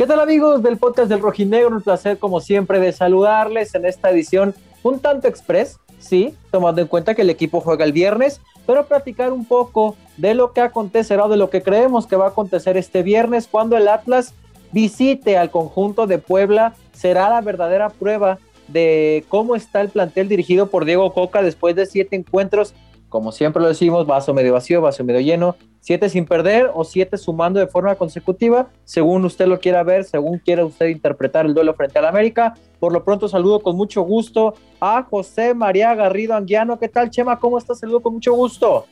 ¿Qué tal amigos del podcast del Rojinegro? Un placer como siempre de saludarles en esta edición un tanto express, sí, tomando en cuenta que el equipo juega el viernes, pero platicar un poco de lo que acontecerá, de lo que creemos que va a acontecer este viernes cuando el Atlas visite al conjunto de Puebla. Será la verdadera prueba de cómo está el plantel dirigido por Diego Coca después de siete encuentros como siempre lo decimos, vaso medio vacío, vaso medio lleno, siete sin perder o siete sumando de forma consecutiva, según usted lo quiera ver, según quiera usted interpretar el duelo frente al América. Por lo pronto saludo con mucho gusto a José María Garrido Anguiano. ¿Qué tal, Chema? ¿Cómo estás? Saludo con mucho gusto.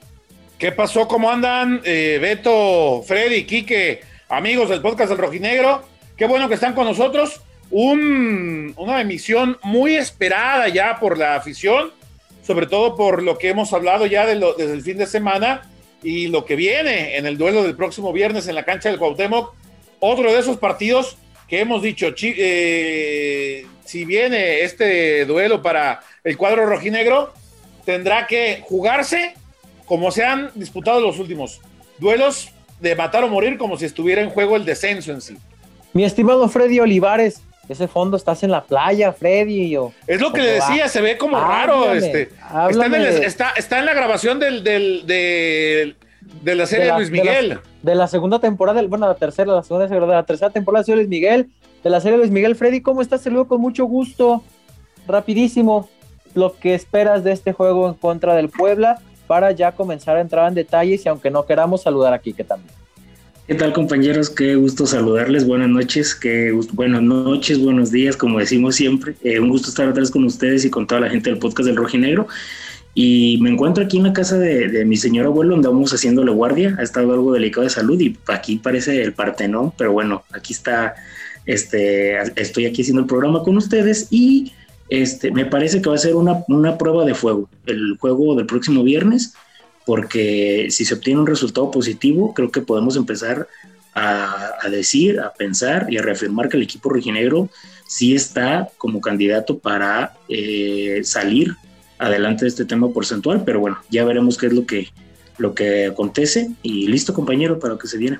¿Qué pasó? ¿Cómo andan? Eh, Beto, Freddy, Quique, amigos del podcast del Rojinegro. Qué bueno que están con nosotros. una emisión muy esperada ya por la afición sobre todo por lo que hemos hablado ya desde el fin de semana y lo que viene en el duelo del próximo viernes en la cancha del Cuauhtémoc. Otro de esos partidos que hemos dicho, eh, si viene este duelo para el cuadro rojinegro, tendrá que jugarse como se han disputado los últimos duelos de matar o morir, como si estuviera en juego el descenso en sí. Mi estimado Freddy Olivares, ese fondo estás en la playa, Freddy. es lo que le decía, se ve como raro. Este, está, en la grabación del, de la serie de, Luis Miguel. De la, segunda temporada, bueno, la tercera, la segunda, de la tercera temporada de Luis Miguel. De la serie de Luis Miguel, Freddy, ¿cómo estás? Saludo con mucho gusto. Rapidísimo, lo que esperas de este juego en contra del Puebla para ya comenzar a entrar en detalles y aunque no queramos saludar aquí que también. ¿Qué tal compañeros? Qué gusto saludarles. Buenas noches, qué buenas noches, buenos días, como decimos siempre. Eh, un gusto estar atrás con ustedes y con toda la gente del podcast del Rojinegro. Y me encuentro aquí en la casa de, mi señor abuelo, donde vamos haciéndole guardia. Ha estado algo delicado de salud y aquí parece el Partenón, pero bueno, aquí está, este, estoy aquí haciendo el programa con ustedes y este, me parece que va a ser una, una prueba de fuego, el juego del próximo viernes porque si se obtiene un resultado positivo, creo que podemos empezar a, decir, a pensar y a reafirmar que el equipo rojinegro sí está como candidato para eh, salir adelante de este tema porcentual, pero bueno, ya veremos qué es lo que, lo que acontece y listo compañero para que se viene.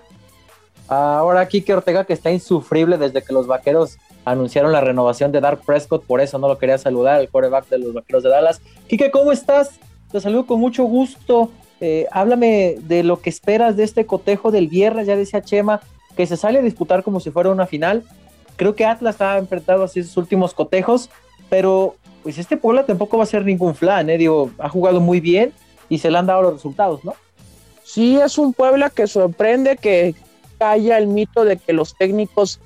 Ahora Kike Ortega que está insufrible desde que los vaqueros anunciaron la renovación de Dark Prescott, por eso no lo quería saludar, el quarterback de los vaqueros de Dallas. Kike, ¿cómo estás? Te saludo con mucho gusto. Eh, háblame de lo que esperas de este cotejo del viernes, ya decía Chema, que se sale a disputar como si fuera una final. Creo que Atlas ha enfrentado así sus últimos cotejos, pero pues este Puebla tampoco va a ser ningún flan, ¿eh? Digo, ha jugado muy bien y se le han dado los resultados, ¿no? Sí, es un Puebla que sorprende que calla el mito de que los técnicos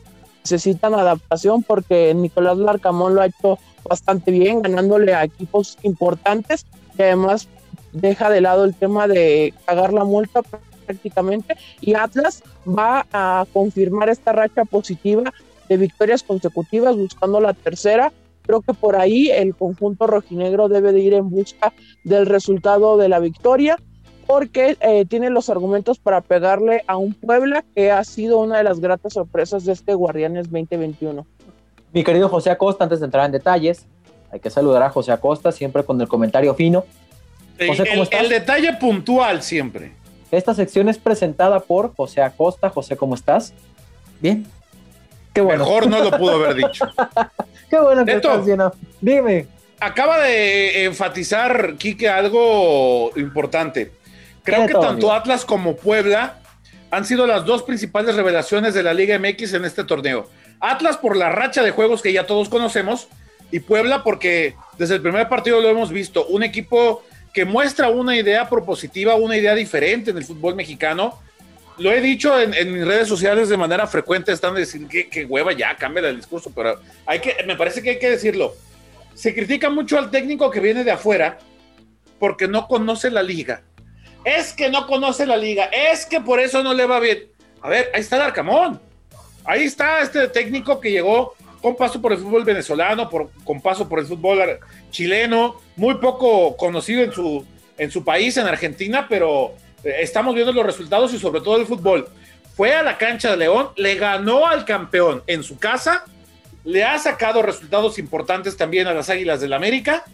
necesitan adaptación porque Nicolás Larcamón lo ha hecho bastante bien, ganándole a equipos importantes y además deja de lado el tema de pagar la multa prácticamente y Atlas va a confirmar esta racha positiva de victorias consecutivas buscando la tercera. Creo que por ahí el conjunto rojinegro debe de ir en busca del resultado de la victoria porque eh, tiene los argumentos para pegarle a un Puebla que ha sido una de las gratas sorpresas de este Guardianes 2021. Mi querido José Acosta, antes de entrar en detalles, hay que saludar a José Acosta, siempre con el comentario fino. José, ¿cómo el, el detalle puntual siempre. Esta sección es presentada por José Acosta. José, ¿cómo estás? Bien. Qué bueno. Mejor no lo pudo haber dicho. Qué bueno que estás Dime. Acaba de enfatizar, Quique, algo importante. Creo que tanto Atlas como Puebla han sido las dos principales revelaciones de la Liga MX en este torneo. Atlas por la racha de juegos que ya todos conocemos y Puebla porque desde el primer partido lo hemos visto, un equipo que muestra una idea propositiva, una idea diferente en el fútbol mexicano. Lo he dicho en, mis redes sociales de manera frecuente, están diciendo que, que, hueva ya, cambia el discurso, pero hay que, me parece que hay que decirlo. Se critica mucho al técnico que viene de afuera porque no conoce la liga. Es que no conoce la liga, es que por eso no le va bien. A ver, ahí está el Arcamón. Ahí está este técnico que llegó con paso por el fútbol venezolano, con paso por el fútbol chileno, muy poco conocido en su, en su país, en Argentina, pero eh, estamos viendo los resultados y sobre todo el fútbol. Fue a la cancha de León, le ganó al campeón en su casa, le ha sacado resultados importantes también a las Águilas del América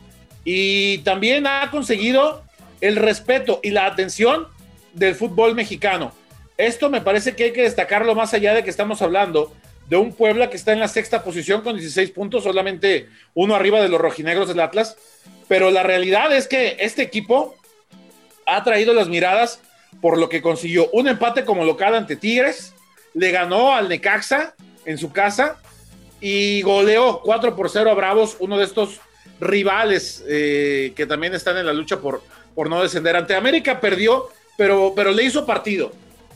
y también ha conseguido el respeto y la atención del fútbol mexicano. Esto me parece que hay que destacarlo más allá de que estamos hablando de un Puebla que está en la sexta posición con 16 puntos, solamente uno arriba de los rojinegros del Atlas. Pero la realidad es que este equipo ha traído las miradas por lo que consiguió un empate como local ante Tigres, le ganó al Necaxa en su casa y goleó 4 por 0 a Bravos, uno de estos rivales eh, que también están en la lucha por, por no descender. Ante América perdió, pero, pero le hizo partido.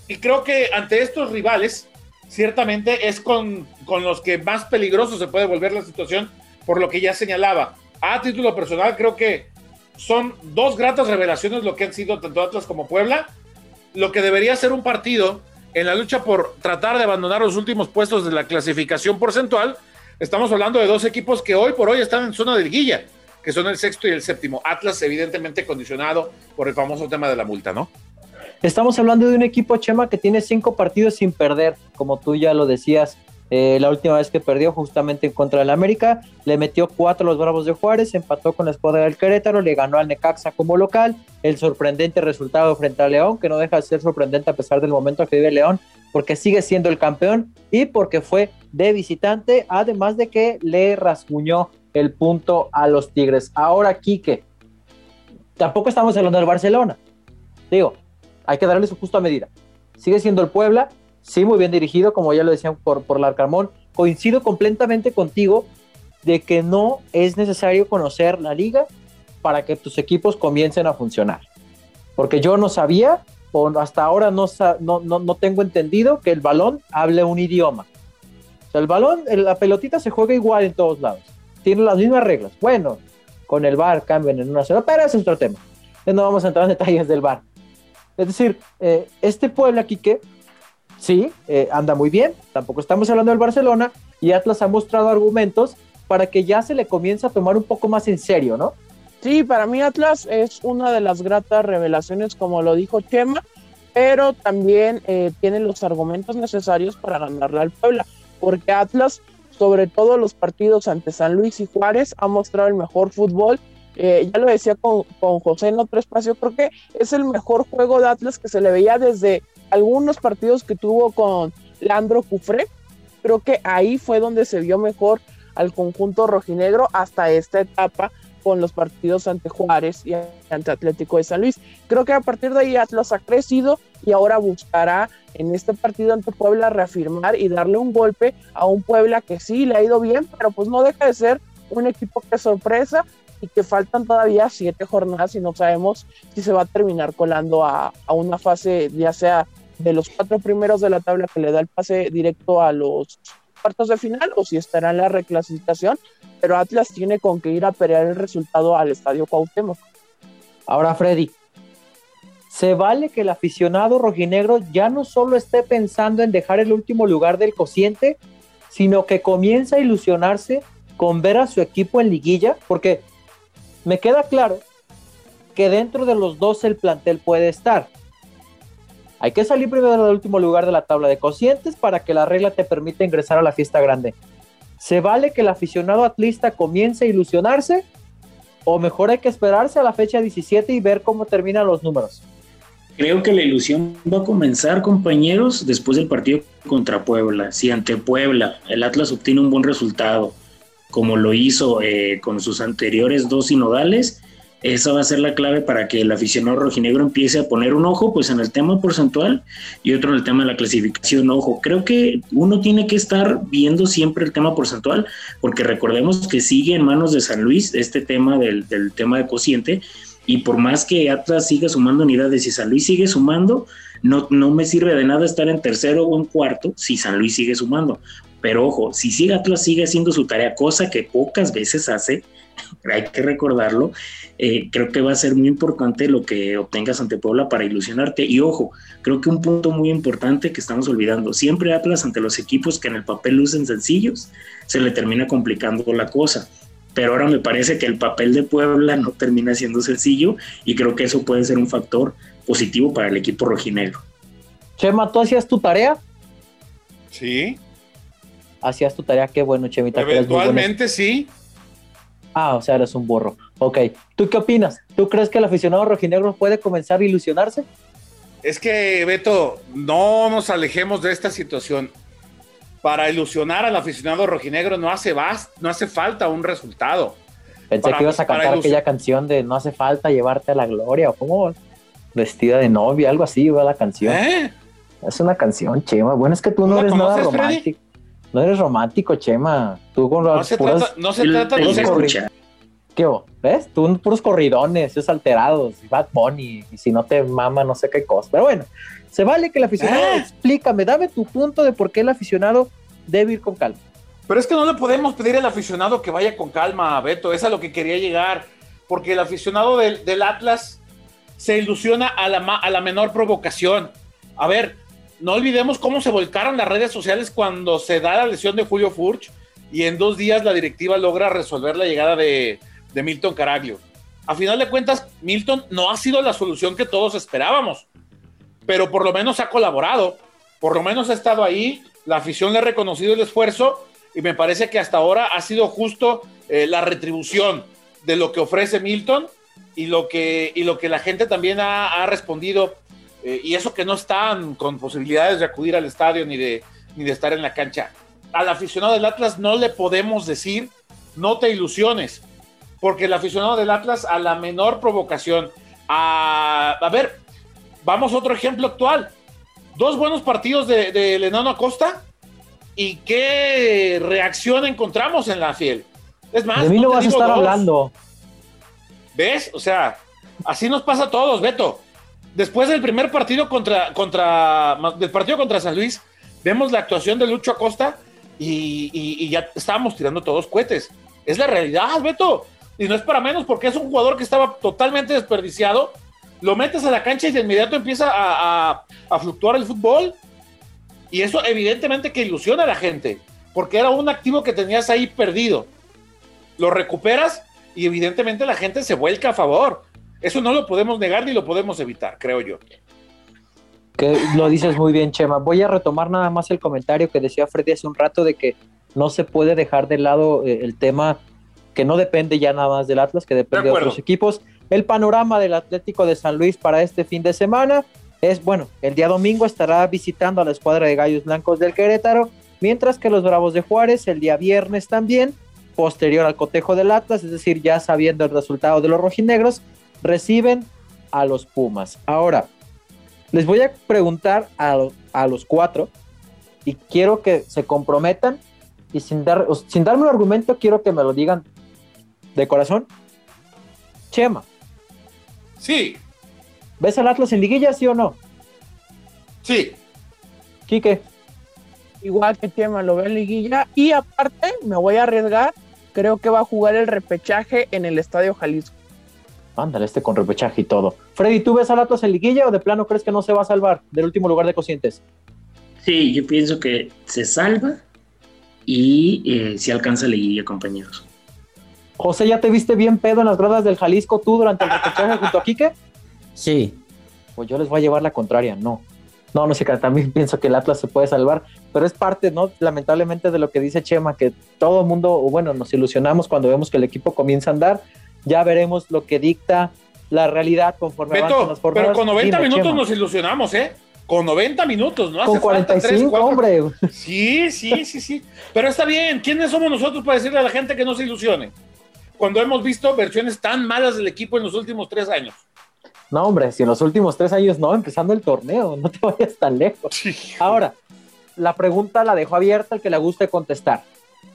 Y creo que ante estos rivales, ciertamente es con, con los que más peligroso se puede volver la situación, por lo que ya señalaba. A título personal, creo que son dos gratas revelaciones lo que han sido tanto Atlas como Puebla. Lo que debería ser un partido en la lucha por tratar de abandonar los últimos puestos de la clasificación porcentual, estamos hablando de dos equipos que hoy por hoy están en zona de liguilla, que son el sexto y el séptimo. Atlas, evidentemente, condicionado por el famoso tema de la multa, ¿no? Estamos hablando de un equipo, Chema, que tiene cinco partidos sin perder, como tú ya lo decías. Eh, la última vez que perdió justamente en contra del América, le metió cuatro a los Bravos de Juárez, empató con la escuadra del Querétaro, le ganó al Necaxa como local, el sorprendente resultado frente a León, que no deja de ser sorprendente a pesar del momento que vive León, porque sigue siendo el campeón y porque fue de visitante, además de que le rasguñó el punto a los Tigres. Ahora, Quique, tampoco estamos hablando del Barcelona. Digo, hay que darle su justa medida. Sigue siendo el Puebla, sí, muy bien dirigido, como ya lo decían por, por Larcamón. Coincido completamente contigo de que no es necesario conocer la liga para que tus equipos comiencen a funcionar. Porque yo no sabía, o hasta ahora no, no, no, tengo entendido que el balón hable un idioma. O sea, el balón, la pelotita se juega igual en todos lados. Tiene las mismas reglas. Bueno, con el bar cambian en una sola, pero es otro tema. No vamos a entrar en detalles del bar. Es decir, eh, este Puebla, Quique, sí, eh, anda muy bien, tampoco estamos hablando del Barcelona, y Atlas ha mostrado argumentos para que ya se le comience a tomar un poco más en serio, ¿no? Sí, para mí Atlas es una de las gratas revelaciones, como lo dijo Chema, pero también eh, tiene los argumentos necesarios para ganarle al Puebla, porque Atlas, sobre todo los partidos ante San Luis y Juárez, ha mostrado el mejor fútbol. Eh, ya lo decía con, con José en otro espacio, creo que es el mejor juego de Atlas que se le veía desde algunos partidos que tuvo con Landro Cufré, creo que ahí fue donde se vio mejor al conjunto rojinegro hasta esta etapa con los partidos ante Juárez y ante Atlético de San Luis. Creo que a partir de ahí Atlas ha crecido y ahora buscará en este partido ante Puebla reafirmar y darle un golpe a un Puebla que sí le ha ido bien, pero pues no deja de ser un equipo que sorpresa y que faltan todavía siete jornadas y no sabemos si se va a terminar colando a, a una fase ya sea de los cuatro primeros de la tabla que le da el pase directo a los cuartos de final o si estará en la reclasificación, pero Atlas tiene con que ir a pelear el resultado al Estadio Cuauhtémoc. Ahora, Freddy, se vale que el aficionado rojinegro ya no solo esté pensando en dejar el último lugar del cociente, sino que comienza a ilusionarse con ver a su equipo en liguilla, porque me queda claro que dentro de los dos el plantel puede estar, hay que salir primero del último lugar de la tabla de cocientes para que la regla te permita ingresar a la fiesta grande. ¿Se vale que el aficionado atlista comience a ilusionarse? ¿O mejor hay que esperarse a la fecha 17 y ver cómo terminan los números? Creo que la ilusión va a comenzar, compañeros, después del partido contra Puebla. Si ante Puebla el Atlas obtiene un buen resultado, como lo hizo eh, con sus anteriores dos sinodales, esa va a ser la clave para que el aficionado rojinegro empiece a poner un ojo pues en el tema porcentual y otro en el tema de la clasificación. Ojo, creo que uno tiene que estar viendo siempre el tema porcentual porque recordemos que sigue en manos de San Luis este tema del, tema de cociente y por más que Atlas siga sumando unidades y San Luis sigue sumando, no, no me sirve de nada estar en tercero o en cuarto si San Luis sigue sumando. Pero ojo, si sigue Atlas sigue haciendo su tarea, cosa que pocas veces hace, hay que recordarlo, eh, creo que va a ser muy importante lo que obtengas ante Puebla para ilusionarte. Y ojo, creo que un punto muy importante que estamos olvidando, siempre Atlas ante los equipos que en el papel lucen sencillos, se le termina complicando la cosa. Pero ahora me parece que el papel de Puebla no termina siendo sencillo y creo que eso puede ser un factor positivo para el equipo rojinegro. Chema, ¿tú hacías tu tarea? Sí. Hacías tu tarea, qué bueno, Chemita. Eventualmente sí. Ah, o sea, eres un burro. Ok. ¿Tú qué opinas? ¿Tú crees que el aficionado rojinegro puede comenzar a ilusionarse? Es que, Beto, no nos alejemos de esta situación. para ilusionar al aficionado rojinegro no hace, no hace falta un resultado. Pensé que ibas a cantar aquella canción de No hace falta llevarte a la gloria, o como vestida de novia, algo así, va la canción. ¿Eh? Es una canción, Chema. Bueno, es que tú no, eres nada romántico. No eres romántico, Chema. Tú con no se trata, no se trata de. ¿Qué? ¿Ves? Tú puros corridones, esos alterados, Bad Bunny, y si no te mama, no sé qué cosa. Pero bueno, se vale que el aficionado, ah. explícame, dame tu punto de por qué el aficionado debe ir con calma. Pero es que no le podemos pedir al aficionado que vaya con calma, Beto, es a lo que quería llegar, porque el aficionado del, del Atlas se ilusiona a la, a la menor provocación. A ver, no olvidemos cómo se volcaron las redes sociales cuando se da la lesión de Julio Furch y en dos días la directiva logra resolver la llegada de, Milton Caraglio. A final de cuentas, Milton no ha sido la solución que todos esperábamos, pero por lo menos ha colaborado, por lo menos ha estado ahí, la afición le ha reconocido el esfuerzo y me parece que hasta ahora ha sido justo eh, la retribución de lo que ofrece Milton y lo que, y lo que la gente también ha, respondido. Eh, y eso que no están con posibilidades de acudir al estadio ni de, ni de estar en la cancha. Al aficionado del Atlas no le podemos decir, no te ilusiones, porque el aficionado del Atlas a la menor provocación, a, a ver, vamos a otro ejemplo actual. Dos buenos partidos de, de Lenano Acosta y qué reacción encontramos en la fiel. Es más, de mí no, vas a estar hablando. ¿Ves? O sea, así nos pasa a todos, Beto. Después del primer partido contra, contra, del partido contra San Luis, vemos la actuación de Lucho Acosta y, ya estábamos tirando todos cohetes. Es la realidad, Beto. Y no es para menos porque es un jugador que estaba totalmente desperdiciado. Lo metes a la cancha y de inmediato empieza a, a fluctuar el fútbol. Y eso evidentemente que ilusiona a la gente, porque era un activo que tenías ahí perdido. Lo recuperas y evidentemente la gente se vuelca a favor. Eso no lo podemos negar ni lo podemos evitar, creo yo. Que lo dices muy bien, Chema. Voy a retomar nada más el comentario que decía Freddy hace un rato de que no se puede dejar de lado eh, el tema que no depende ya nada más del Atlas, que depende de otros equipos. El panorama del Atlético de San Luis para este fin de semana es, bueno, el día domingo estará visitando a la escuadra de Gallos Blancos del Querétaro, mientras que los Bravos de Juárez el día viernes también, posterior al cotejo del Atlas, es decir, ya sabiendo el resultado de los rojinegros, reciben a los Pumas. Ahora, les voy a preguntar a, a los cuatro y quiero que se comprometan y sin, dar, sin darme un argumento, quiero que me lo digan de corazón. Chema. Sí. ¿Ves al Atlas en liguilla, sí o no? Sí. Quique. Igual que Chema lo ve en liguilla. Y aparte, me voy a arriesgar. Creo que va a jugar el repechaje en el Estadio Jalisco. Ándale, este con repechaje y todo. Freddy, ¿tú ves al Atlas en liguilla o de plano crees que no se va a salvar del último lugar de cocientes? Sí, yo pienso que se salva y eh, si alcanza liguilla, compañeros. José, ¿ya te viste bien pedo en las gradas del Jalisco tú durante el repechaje junto a Quique? Sí. Pues yo les voy a llevar la contraria, no. No, no sé, también pienso que el Atlas se puede salvar, pero es parte, ¿no? Lamentablemente de lo que dice Chema, que todo el mundo, bueno, nos ilusionamos cuando vemos que el equipo comienza a andar, ya veremos lo que dicta la realidad conforme Beto, las Pero con 90 minutos nos ilusionamos, ¿eh? Con 90 minutos, ¿no? Con 45, hombre. Sí, sí, sí, sí. Pero está bien, ¿quiénes somos nosotros para decirle a la gente que no se ilusione? Cuando hemos visto versiones tan malas del equipo en los últimos tres años. No, hombre, si en los últimos tres años no, empezando el torneo, no te vayas tan lejos. Ahora, la pregunta la dejo abierta al que le guste contestar.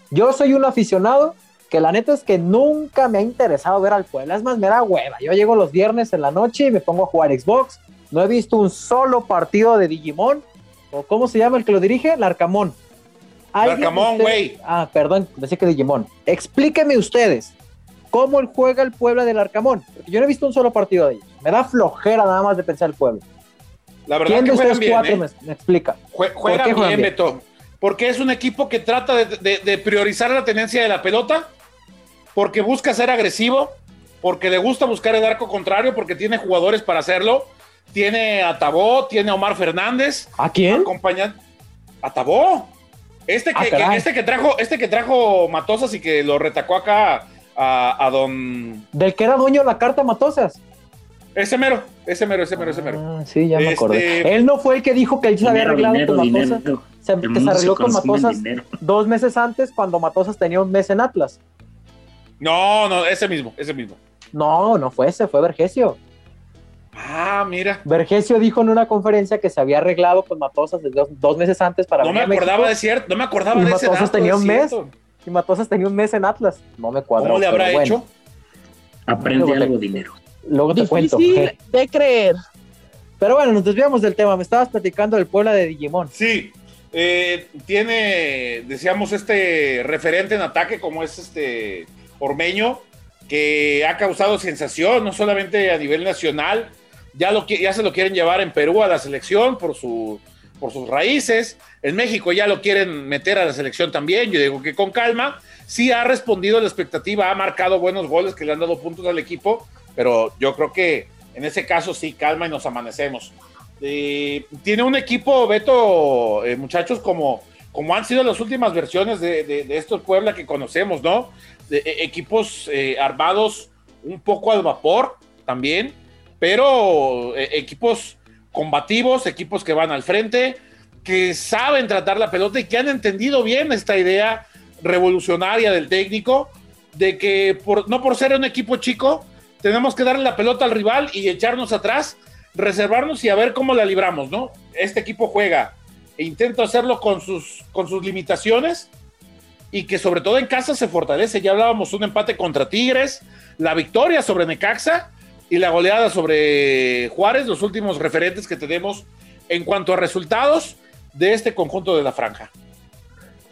Yo soy un aficionado que la neta es que nunca me ha interesado ver al Puebla. Es más, me da hueva. Yo llego los viernes en la noche y me pongo a jugar Xbox. No he visto un solo partido de Digimon. ¿O cómo se llama el que lo dirige? Larcamón. Larcamón, güey. Ah, perdón, decía que Digimon. Explíqueme ustedes cómo juega el Puebla del Arcamón. Porque yo no he visto un solo partido de ellos. Me da flojera nada más de pensar el pueblo. La verdad que juegan bien, cuatro ¿eh? me, explica? juega bien, Beto. Porque es un equipo que trata de, priorizar la tenencia de la pelota, porque busca ser agresivo, porque le gusta buscar el arco contrario, porque tiene jugadores para hacerlo. Tiene a Tabó, tiene a Omar Fernández. ¿A quién? A Tabó. Este que, ah, este que trajo, este que trajo Matosas y que lo retacó acá a, don. Del que era dueño de la carta Matosas. Ese mero, ese mero, ese mero, ese mero. Ah, sí, ya me acordé. Este, él no fue el que dijo que él se había arreglado con Matosas. Se, que se arregló con Matosas dos meses antes cuando Matosas tenía un mes en Atlas. No, no, ese mismo, ese mismo. No, no fue ese, fue Vergesio. Ah, mira. Vergesio dijo en una conferencia que se había arreglado con Matosas dos, meses antes para No me acordaba de cierto, no me acordaba de Matosas ese tenía un mes. Y Matosas tenía un mes en Atlas. No me cuadra. ¿Cómo le habrá hecho? Aprende algo dinero. Luego te cuento. de creer. Pero bueno, nos desviamos del tema. Me estabas platicando del Puebla de Digimon. Sí, eh, tiene, decíamos, este referente en ataque como es este Ormeño, que ha causado sensación, no solamente a nivel nacional, ya, lo, ya se lo quieren llevar en Perú a la selección por, su, por sus raíces, en México ya lo quieren meter a la selección también, yo digo que con calma, sí ha respondido a la expectativa, ha marcado buenos goles que le han dado puntos al equipo, pero yo creo que en ese caso sí, calma y nos amanecemos. Tiene un equipo, Beto, eh, muchachos, como, como han sido las últimas versiones de, de, estos Puebla que conocemos, ¿no? E, equipos eh, armados un poco al vapor también, pero equipos combativos, equipos que van al frente, que saben tratar la pelota y que han entendido bien esta idea revolucionaria del técnico de que no por ser un equipo chico, tenemos que darle la pelota al rival y echarnos atrás reservarnos y a ver cómo la libramos, ¿no? Este equipo juega e intenta hacerlo con sus, con sus limitaciones y que sobre todo en casa se fortalece. Ya hablábamos un empate contra Tigres, la victoria sobre Necaxa y la goleada sobre Juárez, los últimos referentes que tenemos en cuanto a resultados de este conjunto de la franja.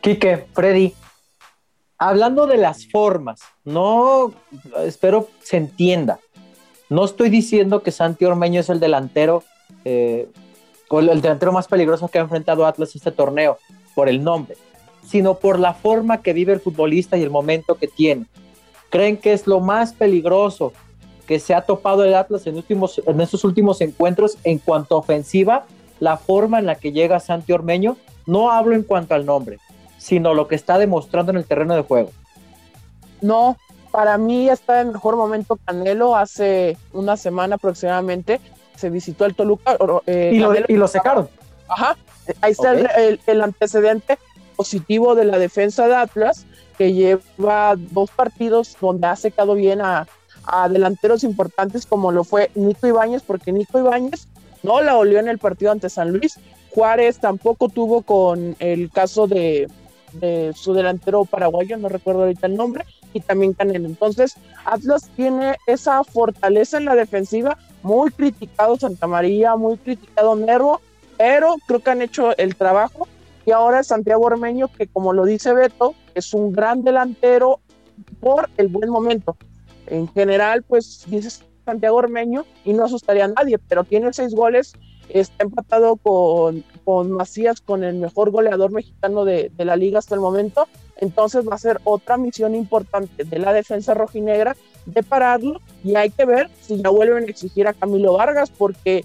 Quique, Freddy, hablando de las formas, no espero se entienda. No estoy diciendo que Santi Ormeño es el delantero, eh, el delantero más peligroso que ha enfrentado Atlas este torneo, por el nombre, sino por la forma que vive el futbolista y el momento que tiene. ¿Creen que es lo más peligroso que se ha topado el Atlas en, últimos, en estos últimos encuentros en cuanto a ofensiva? La forma en la que llega Santi Ormeño, no hablo en cuanto al nombre, sino lo que está demostrando en el terreno de juego. No, para mí está en mejor momento Canelo. Hace una semana aproximadamente se visitó el Toluca. Eh, y, lo, y, lo, secaron. Ajá. Ahí está el, antecedente positivo de la defensa de Atlas, que lleva dos partidos donde ha secado bien a, delanteros importantes como lo fue Nico Ibáñez, porque Nico Ibáñez no la olió en el partido ante San Luis. Juárez tampoco tuvo con el caso de, de su delantero paraguayo, no recuerdo ahorita el nombre, y también Canelo. Entonces, Atlas tiene esa fortaleza en la defensiva, muy criticado Santa María, muy criticado Nervo, pero creo que han hecho el trabajo. Y ahora Santiago Ormeño, que como lo dice Beto, es un gran delantero por el buen momento. En general, pues dices Santiago Ormeño y no asustaría a nadie, pero tiene seis goles, está empatado con, con Macías, con el mejor goleador mexicano de, de la liga hasta el momento, entonces va a ser otra misión importante de la defensa rojinegra de pararlo y hay que ver si ya vuelven a exigir a Camilo Vargas porque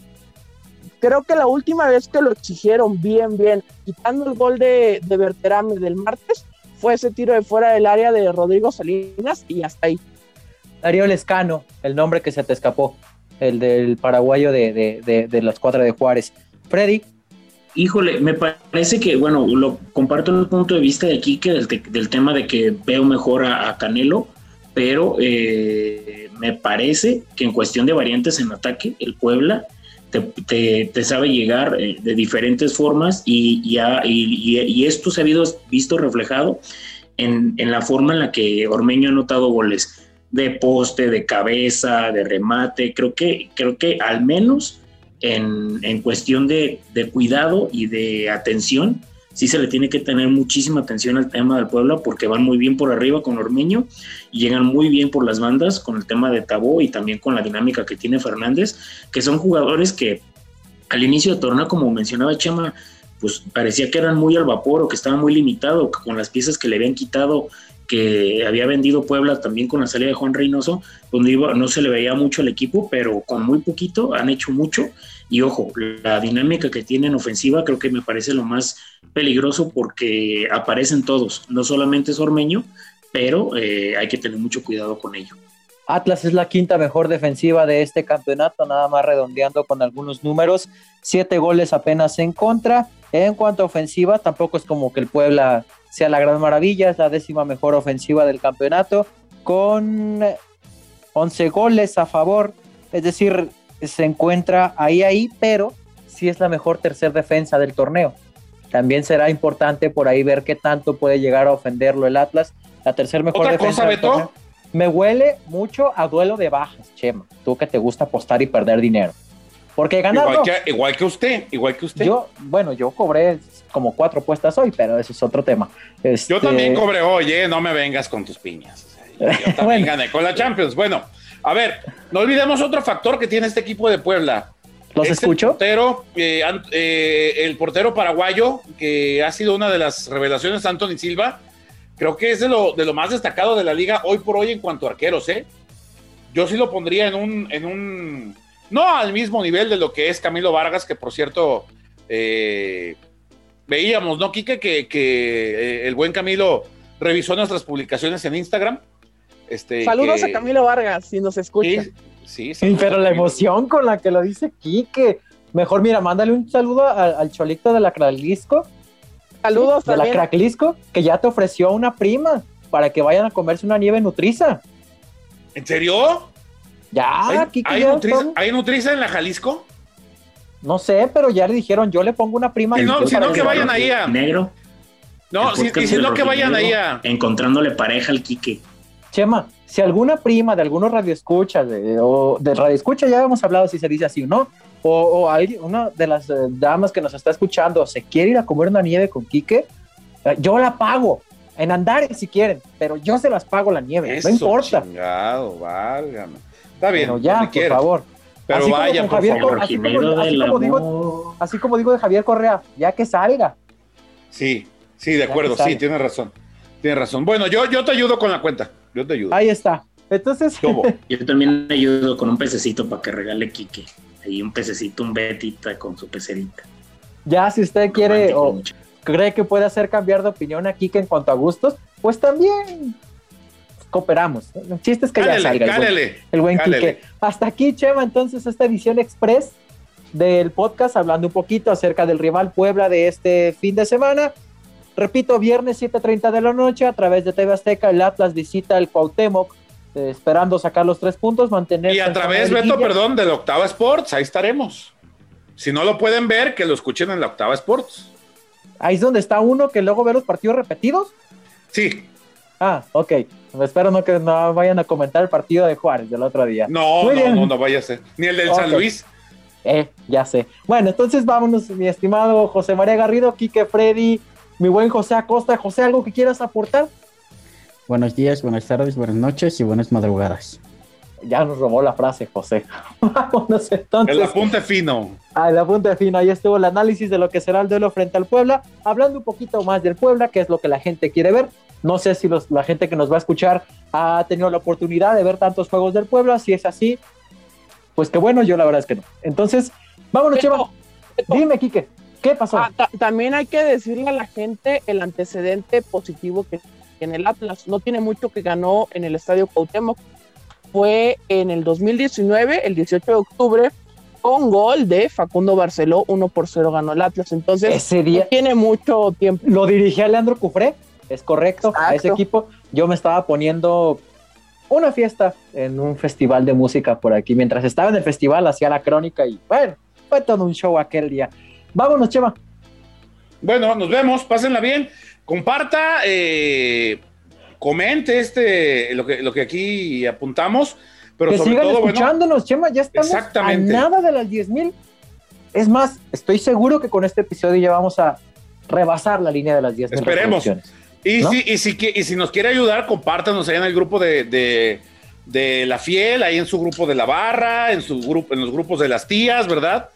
creo que la última vez que lo exigieron bien, bien, quitando el gol de, de Berterame del martes, fue ese tiro de fuera del área de Rodrigo Salinas y hasta ahí. Darío Lescano, el nombre que se te escapó, el del paraguayo de, de, de, de la escuadra de Juárez. Freddy, Híjole, me parece que, bueno, lo comparto el punto de vista de aquí que del, tema de que veo mejor a, Canelo, pero eh, me parece que en cuestión de variantes en ataque, el Puebla te, sabe llegar eh, de diferentes formas y, y, esto se ha visto reflejado en, en, la forma en la que Ormeño ha anotado goles de poste, de cabeza, de remate. Creo que, creo que al menos en, cuestión de, cuidado y de atención, sí se le tiene que tener muchísima atención al tema del Puebla porque van muy bien por arriba con Ormeño y llegan muy bien por las bandas con el tema de Tabó y también con la dinámica que tiene Fernández, que son jugadores que al inicio de torneo, como mencionaba Chema, pues parecía que eran muy al vapor o que estaban muy limitados con las piezas que le habían quitado que había vendido Puebla también con la salida de Juan Reynoso, donde no se le veía mucho al equipo, pero con muy poquito han hecho mucho. Y ojo, la dinámica que tienen ofensiva creo que me parece lo más peligroso porque aparecen todos, no solamente es Ormeño, pero eh, hay que tener mucho cuidado con ello. Atlas es la quinta mejor defensiva de este campeonato, nada más redondeando con algunos números, siete goles apenas en contra, En cuanto a ofensiva, tampoco es como que el Puebla sea la gran maravilla, es la décima mejor ofensiva del campeonato, con 11 goles a favor, es decir, se encuentra ahí, ahí, pero sí es la mejor tercer defensa del torneo. También será importante por ahí ver qué tanto puede llegar a ofenderlo el Atlas. La tercer mejor ¿Otra defensa. cosa, del Beto? torneo. Me huele mucho a duelo de bajas, Chema. Tú que te gusta apostar y perder dinero. Porque ganar Igual no. que, igual que usted, igual que usted. Yo, bueno, yo cobré como cuatro apuestas hoy, pero eso es otro tema. Este, Yo también cobré, oye, no me vengas con tus piñas. O sea, yo también Bueno. gané con la Champions. Bueno, a ver, no olvidemos otro factor que tiene este equipo de Puebla. ¿Los Es escucho? El portero, eh, eh, el portero paraguayo, que ha sido una de las revelaciones, Anthony Silva, creo que es de lo, de lo más destacado de la liga hoy por hoy en cuanto a arqueros, ¿eh? Yo sí lo pondría en un, en un, no al mismo nivel de lo que es Camilo Vargas, que por cierto, eh, veíamos, ¿no, Quique? Que, que eh, el buen Camilo revisó nuestras publicaciones en Instagram. Este, Saludos que- a Camilo Vargas, si nos escucha. Sí, sí, pero la emoción con la que lo dice Quique. Mejor, mira, mándale un saludo al, al cholito de la Craclisco, Saludos de la. Craclisco, que ya te ofreció una prima para que vayan a comerse una nieve nutriza. ¿En serio? Ya, ¿Hay, Quique, hay ya nutriza, todo. ¿Hay nutriza en la Jalisco? No sé, pero ya le dijeron, yo le pongo una prima. Y no, yo si para no, que vayan ahí a- Negro. No, si, si no que vayan ahí a... Encontrándole pareja al Quique. Chema, si alguna prima de algunos radioescuchas, de, o de radioescucha, ya hemos hablado si se dice así o no, o, o hay una de las eh, damas que nos está escuchando se quiere ir a comer una nieve con Quique, eh, yo la pago, en Andares si quieren, pero yo se las pago la nieve, Eso, no importa. chingado, válgame. Está bien, Pero ya, por quiera. favor. Pero Así vaya, por Javier favor. Así como- así como digo- amor. Así como digo de Javier Correa, ya que salga. Sí, sí, de acuerdo, sí, tienes razón. Tienes razón. Bueno, yo, yo te ayudo con la cuenta. Yo te ayudo. Ahí está. Entonces. Yo también ayudo con un pececito para que regale Quique. Ahí un pececito, un betita con su pecerita. ya si usted quiere Romántico, o mucho. cree que puede hacer cambiar de opinión a Quique en cuanto a gustos, pues también cooperamos. El chiste es que ya salga el buen- el buen cálele. Quique. Hasta aquí, Chema, entonces esta edición express del podcast, hablando un poquito acerca del rival Puebla de este fin de semana. Repito, viernes 7.30 de la noche a través de TV Azteca, el Atlas visita el Cuauhtémoc, eh, esperando sacar los tres puntos, mantener... Y a través, Beto, perdón, de la Octava Sports, ahí estaremos. Si no lo pueden ver, que lo escuchen en la Octava Sports. Ahí es donde está uno que luego ve los partidos repetidos. Sí, Ah, ok. Espero no que no vayan a comentar el partido de Juárez del otro día. no, Muy no, bien. no, no vaya a ser. Ni el del San. Luis. Eh, ya sé. Bueno, entonces vámonos, mi estimado José María Garrido, Quique Freddy, mi buen José Acosta. José, ¿algo que quieras aportar? Buenos días, buenas tardes, buenas noches y buenas madrugadas. Ya nos robó la frase, José. vámonos entonces. El apunte fino. A la punta fina, ahí estuvo el análisis de lo que será el duelo frente al Puebla, hablando un poquito más del Puebla, que es lo que la gente quiere ver. No sé si los- la gente que nos va a escuchar ha tenido la oportunidad de ver tantos juegos del Puebla, si es así, pues que bueno, yo la verdad es que no. Entonces, vámonos, Chema. Dime, Quique, ¿qué pasó? ah, ta- también hay que decirle a la gente el antecedente positivo que tiene el Atlas. No tiene mucho que ganó en el Estadio Cuauhtémoc. Fue en el 2019, el 18 de octubre, con gol de Facundo Barceló, 1 por 0 ganó el Atlas. Entonces, Ese no día tiene mucho tiempo. lo dirigía Leandro Cufré, es correcto, a ese equipo. Yo me estaba poniendo una fiesta en un festival de música por aquí. Mientras estaba en el festival, hacía la crónica y bueno, fue todo un show aquel día. Vámonos, Chema. Bueno, nos vemos, pásenla bien. Comparta, eh, comente este, lo que, lo que aquí apuntamos, pero que sobre sigan todo, bueno, escuchándonos, Chema. Ya estamos Exactamente. a nada de las 10 mil. Es más, estoy seguro que con este episodio ya vamos a rebasar la línea de las 10 mil Esperemos. Y, ¿no? si, y, si, qui- y si nos quiere ayudar, compártanos ahí en el grupo de, de, de La Fiel, ahí en su grupo de la barra, en, su grupo, en los grupos de las tías, ¿verdad?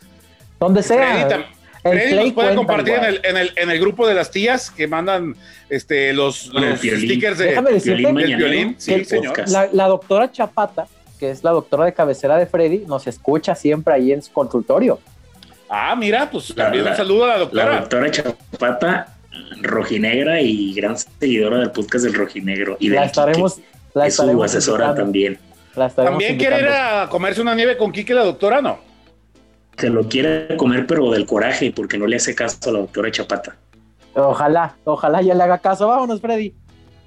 Donde sea. Freddy, tam- el Freddy nos puede compartir en el, en, el, en el grupo de las tías que mandan este, los, stickers de, Déjame decirte Violín del violín. Sí, el señor. La, la doctora Chapata, que es la doctora de cabecera de Freddy, nos escucha siempre ahí en su consultorio. Ah, mira, pues La- también un la- saludo a la La doctora. doctora Chapata, rojinegra y gran seguidora del podcast del rojinegro. Y La estaremos, la Quique, es su estaremos asesora invitando. también. La estaremos ¿También quiere ir a comerse una nieve con Quique la doctora? No. se lo quiere comer, pero del coraje, porque no le hace caso a la doctora Chapata. Ojalá, ojalá ya le haga caso. Vámonos, Freddy.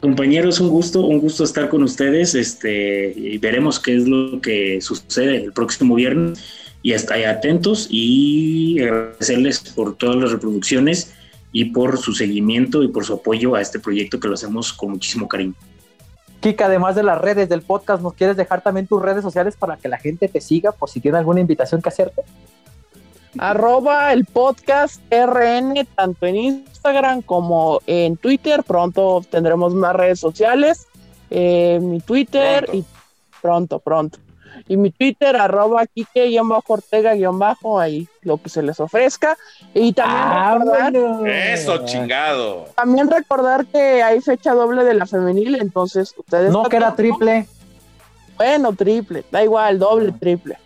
Compañeros, un gusto, un gusto estar con ustedes. Este, y veremos qué es lo que sucede el próximo viernes. Y hasta ahí atentos y agradecerles por todas las reproducciones y por su seguimiento y por su apoyo a este proyecto que lo hacemos con muchísimo cariño. Kika, además de las redes del podcast, ¿nos quieres dejar también tus redes sociales para que la gente te siga por si tiene alguna invitación que hacerte? Arroba el podcast RN, tanto en Instagram como en Twitter. Pronto tendremos más redes sociales. Eh, mi Twitter y pronto, pronto. Y mi Twitter, arroba Kike-Ortega-Bajo, ahí lo que se les ofrezca. Y también ah, recordar. Eso, chingado. También recordar que hay fecha doble de la femenil, entonces ustedes. No, que era triple. Bueno, triple, da igual, doble, triple.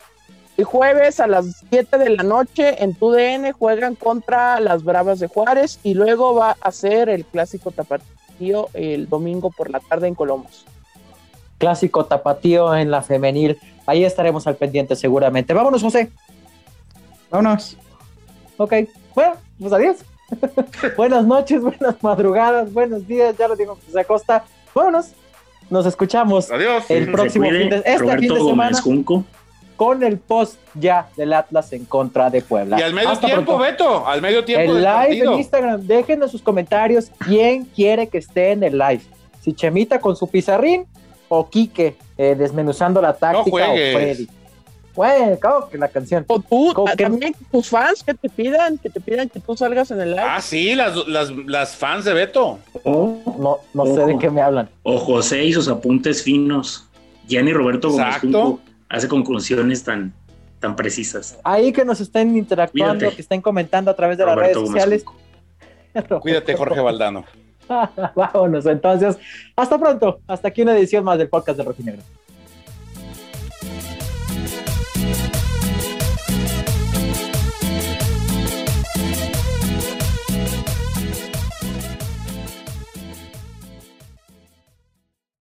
El jueves a las 7 de la noche en TUDN juegan contra las Bravas de Juárez y luego va a ser el clásico tapatío el domingo por la tarde en Colomos. Clásico tapatío en la femenil. Ahí estaremos al pendiente seguramente. Vámonos, José. Vámonos. Ok. Bueno, pues adiós. buenas noches, buenas madrugadas, buenos días. Ya lo dijo José Acosta. Vámonos. Nos escuchamos Adiós. el próximo fin de, este fin de semana con el post ya del Atlas en contra de Puebla. Y al medio tiempo, Beto, al medio tiempo. El live en Instagram, déjenos sus comentarios quién quiere que esté en el live. Si Chemita con su pizarrín o Quique eh, desmenuzando la táctica o Freddy. Bueno, claro que la canción. O tú, también tus fans que te pidan, que te pidan que tú salgas en el live. Ah, sí, las, las, las fans de Beto. no no sé de qué me hablan. O José y sus apuntes finos. Gianni Roberto Gómez hace conclusiones tan, tan precisas. Ahí que nos estén interactuando, que estén comentando a través de las redes sociales. Cuídate, Jorge Valdano. Vámonos, entonces. Hasta pronto. Hasta aquí una edición más del podcast de Rojinegro.